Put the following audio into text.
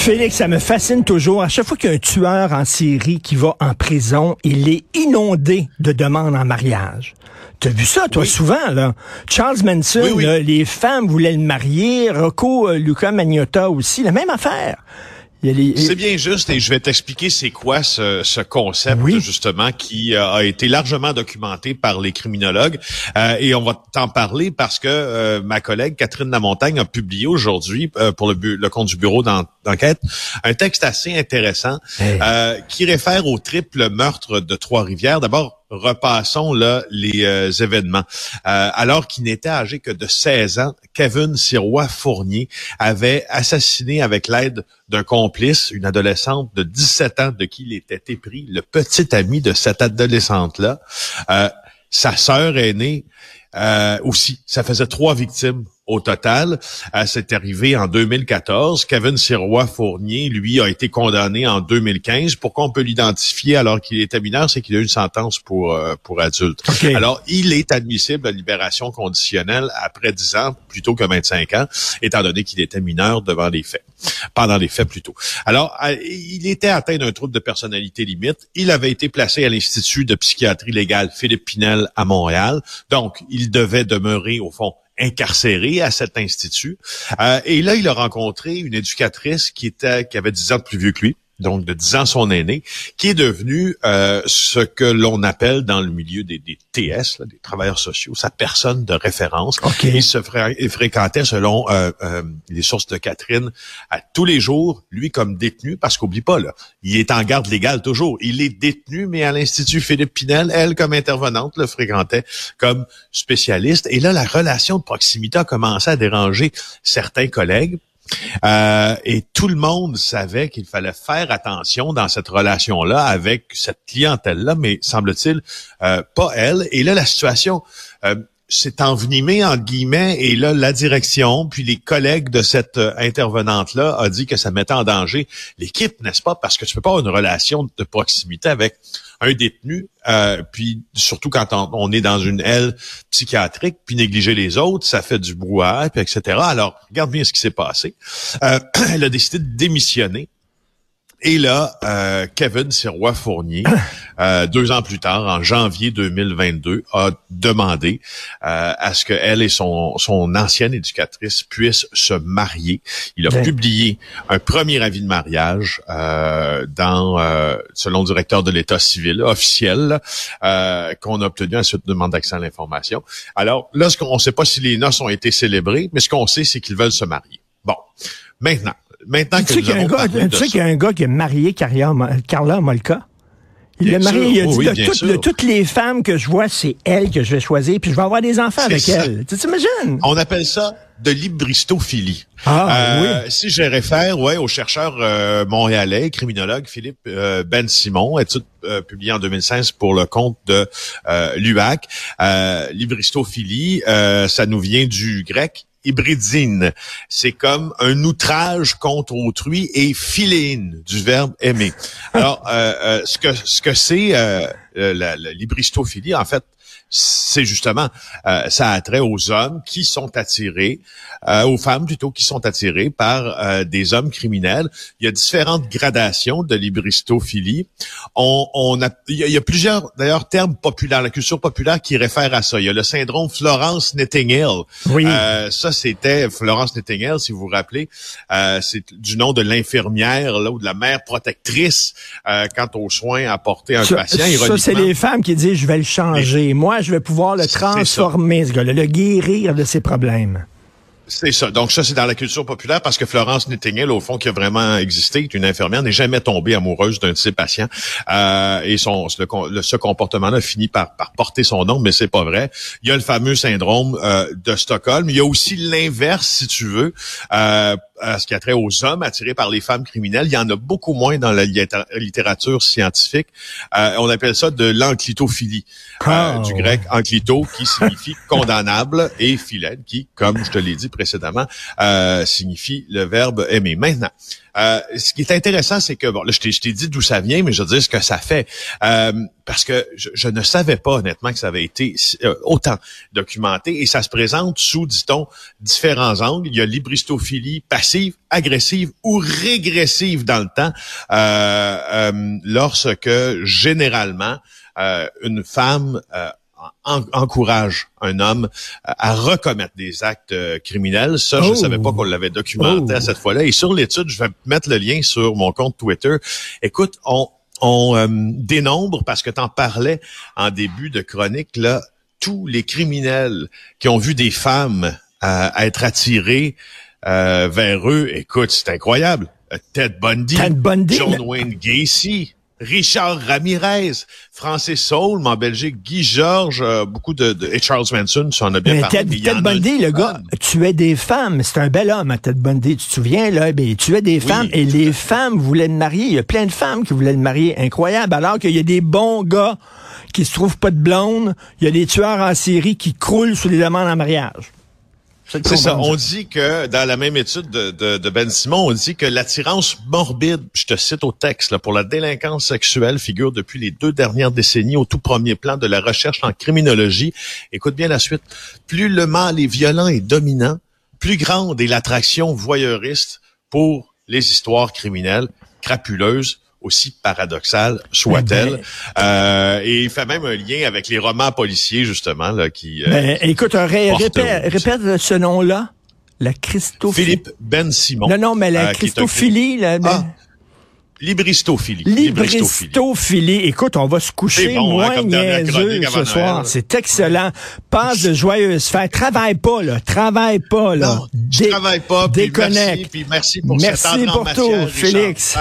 Félix, ça me fascine toujours. À chaque fois qu'il y a un tueur en série qui va en prison, il est inondé de demandes en mariage. T'as vu ça, toi, souvent, là? Charles Manson, les femmes voulaient le marier. Rocco euh, Luca Magnotta aussi, la même affaire. C'est bien juste et je vais t'expliquer c'est quoi ce, ce concept justement qui euh, a été largement documenté par les criminologues. Euh, et on va t'en parler parce que euh, ma collègue Catherine Lamontagne a publié aujourd'hui pour le, le, compte du bureau d'enquête un texte assez intéressant qui réfère au triple meurtre de Trois-Rivières. D'abord repassons là les euh, événements. Euh, alors qu'il n'était âgé que de 16 ans, Kevin Sirois Fournier avait assassiné avec l'aide d'un complice une adolescente de 17 ans de qui il était épris, le petit ami de cette adolescente-là. Euh, sa sœur aînée aussi. Ça faisait trois victimes au total. Euh, c'est arrivé en 2014. Kevin Sirois Fournier, lui, a été condamné en 2015. Pourquoi on peut l'identifier alors qu'il était mineur, c'est qu'il a eu une sentence pour euh, pour adulte. Alors, il est admissible à libération conditionnelle après 10 ans plutôt que 25 ans, étant donné qu'il était mineur devant les faits, pendant les faits plutôt. Alors, il était atteint d'un trouble de personnalité limite. Il avait été placé à l'Institut de psychiatrie légale Philippe Pinel à Montréal. Donc, il devait demeurer au fond incarcéré à cet institut. Euh, et là, il a rencontré une éducatrice qui était qui avait 10 ans de plus vieux que lui donc de 10 ans son aîné, qui est devenu euh, ce que l'on appelle dans le milieu des, des TS, là, des travailleurs sociaux, sa personne de référence. Il se fréquentait, selon euh, euh, les sources de Catherine, à tous les jours, lui comme détenu, parce qu'oublie pas, là, il est en garde légale toujours. Il est détenu, mais à l'Institut Philippe Pinel, elle, comme intervenante, le fréquentait comme spécialiste. Et là, la relation de proximité a commencé à déranger certains collègues euh, et tout le monde savait qu'il fallait faire attention dans cette relation-là avec cette clientèle-là, mais semble-t-il euh, pas elle. Et là, la situation euh, s'est envenimée entre guillemets, et là, la direction, puis les collègues de cette intervenante-là a dit que ça mettait en danger l'équipe, n'est-ce pas? Parce que tu peux pas avoir une relation de proximité avec un détenu, euh, puis surtout quand on, est dans une aile psychiatrique, puis négliger les autres, ça fait du brouhaha, puis etc. Alors, regarde bien ce qui s'est passé. Euh, elle a décidé de démissionner et là, euh, Kevin Sirois Fournier, euh, deux ans plus tard, en janvier 2022, a demandé euh, à ce qu'elle et son, son ancienne éducatrice puissent se marier. Il a publié un premier avis de mariage euh, dans, euh, selon le directeur de l'État civil officiel, euh, qu'on a obtenu à suite de demande d'accès à l'information. Alors là, on ne sait pas si les noces ont été célébrées, mais ce qu'on sait, c'est qu'ils veulent se marier. Bon, maintenant, maintenant tu sais qu'il y, a un gars qui a marié Carla Molka? Il a marié, il a dit, de, toutes les femmes que je vois, c'est elle que je vais choisir, puis je vais avoir des enfants avec elle. Tu t'imagines? On appelle ça de libristophilie. Ah, euh, oui. Si je réfère ouais, au chercheur euh, montréalais, criminologue Philippe euh, Ben Simon, étude publiée en 2016 pour le compte de l'UAC, libristophilie, ça nous vient du grec hybridine. C'est comme un outrage contre autrui et philéine du verbe aimer. Alors, euh, euh, ce que ce que c'est euh, la libristophilie, en fait, c'est justement euh, ça a trait aux hommes qui sont attirés, euh, aux femmes plutôt qui sont attirées par euh, des hommes criminels. Il y a différentes gradations de libristophilie. On, on a, il y a, plusieurs d'ailleurs termes populaires, la culture populaire qui réfère à ça. Il y a le syndrome Florence Nightingale. Oui. ça c'était Florence Nightingale, si vous vous rappelez, c'est du nom de l'infirmière là ou de la mère protectrice quant aux soins apportés à un patient. Ça c'est les femmes qui disent je vais le changer. Moi je vais pouvoir le transformer, ce gars-là, le guérir de ses problèmes. C'est ça. Donc ça, c'est dans la culture populaire parce que Florence Nightingale, au fond, qui a vraiment existé, est une infirmière, n'est jamais tombée amoureuse d'un de ses patients. Euh, et son, ce comportement-là finit par, par porter son nom, mais c'est pas vrai. Il y a le fameux syndrome euh, de Stockholm. Il y a aussi l'inverse, si tu veux. Euh, à ce qui a trait aux hommes attirés par les femmes criminelles. Il y en a beaucoup moins dans la littérature scientifique. Euh, on appelle ça de l'enclitophilie, euh, oh. du grec enclito qui signifie condamnable et philène qui, comme je te l'ai dit précédemment, euh, signifie le verbe aimer. Maintenant, euh, ce qui est intéressant, c'est que, bon, là, je t'ai dit d'où ça vient, mais je veux dire ce que ça fait. Euh, parce que je, ne savais pas, honnêtement, que ça avait été euh, autant documenté. Et ça se présente sous, dit-on, différents angles. Il y a l'hybristophilie passive, agressive ou régressive dans le temps, lorsque, généralement, une femme encourage un homme à recommettre des actes euh, criminels. Ça, je ne savais pas oh. qu'on l'avait documenté à oh. cette fois-là. Et sur l'étude, je vais mettre le lien sur mon compte Twitter. Écoute, on, on euh, dénombre, parce que tu en parlais en début de chronique, là, tous les criminels qui ont vu des femmes euh, être attirées vers eux. Écoute, c'est incroyable. Ted Bundy, Ted Bundy John Wayne Gacy, Richard Ramirez, Francis Saul, en Belgique, Guy Georges, euh, beaucoup de, et Charles Manson, tu en as bien parlé. Ted, Bundy, le gars, tuait des femmes. C'est un bel homme, hein, Ted Bundy. Tu te souviens, là? Ben, il tuait des femmes et les femmes voulaient le marier. Il y a plein de femmes qui voulaient le marier. Incroyable. Alors qu'il y a des bons gars qui se trouvent pas de blonde. Il y a des tueurs en série qui croulent sous les demandes en mariage. C'est ça. On dit que, dans la même étude de, de, de Ben Simon, on dit que l'attirance morbide, je te cite au texte, là, pour la délinquance sexuelle figure depuis les deux dernières décennies au tout premier plan de la recherche en criminologie. Écoute bien la suite. Plus le mal est violent et dominant, plus grande est l'attraction voyeuriste pour les histoires criminelles crapuleuses aussi paradoxale soit-elle. Ben, euh, et il fait même un lien avec les romans policiers, justement, là, qui... Euh, ben, écoute, répète, répète ce nom-là. La Christophilie. Philippe Ben Simon. Non, non, mais la euh, Christophilie, là, ben... ah. Libristophilie. Libristophilie. Écoute, on va se coucher bon, moins hein, niaiseux ce soir. C'est excellent. Passe de joyeuses fêtes. Travaille pas, là. Travaille pas, là. Non, je travaille pas. Déconnecte. merci, puis merci pour merci pour tout, Félix.